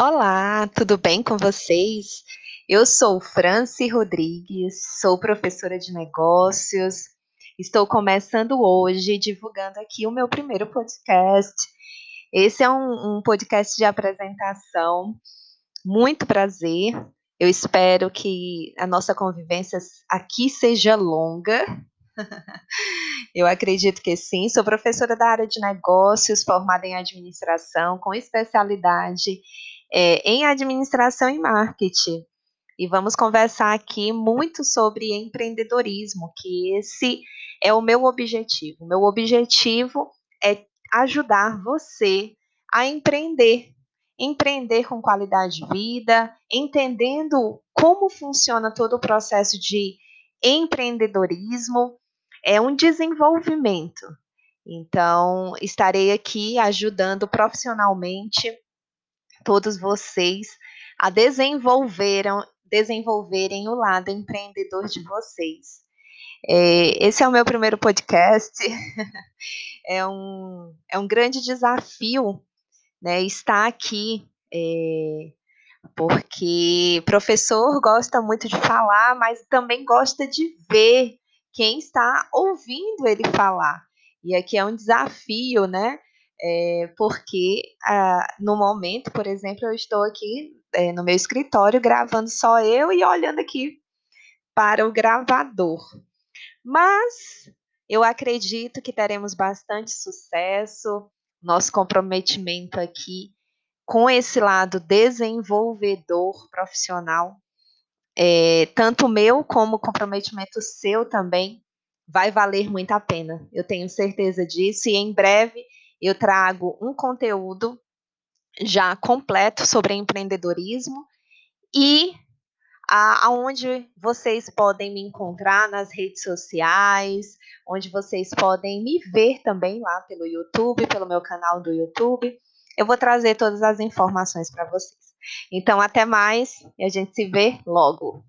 Olá, tudo bem com vocês? Eu sou Franci Rodrigues, sou professora de negócios. Estou começando hoje divulgando aqui o meu primeiro podcast. Esse é um, um podcast de apresentação. Muito prazer. Eu espero que a nossa convivência aqui seja longa. Eu acredito que sim. Sou professora da área de negócios, formada em administração, com especialidade é, em administração e marketing. E vamos conversar aqui muito sobre empreendedorismo, que esse é o meu objetivo. Meu objetivo é ajudar você a empreender, empreender com qualidade de vida, entendendo como funciona todo o processo de empreendedorismo, é um desenvolvimento. Então, estarei aqui ajudando profissionalmente todos vocês a desenvolveram, desenvolverem o lado empreendedor de vocês. É, esse é o meu primeiro podcast. é, um, é um grande desafio né, estar aqui, é, porque professor gosta muito de falar, mas também gosta de ver quem está ouvindo ele falar. E aqui é um desafio, né? É, porque ah, no momento, por exemplo, eu estou aqui é, no meu escritório gravando só eu e olhando aqui para o gravador. Mas eu acredito que teremos bastante sucesso, nosso comprometimento aqui com esse lado desenvolvedor profissional, é, tanto meu como comprometimento seu também, vai valer muito a pena. Eu tenho certeza disso e em breve eu trago um conteúdo já completo sobre empreendedorismo e aonde vocês podem me encontrar nas redes sociais, onde vocês podem me ver também lá pelo YouTube, pelo meu canal do YouTube. Eu vou trazer todas as informações para vocês. Então, até mais e a gente se vê logo.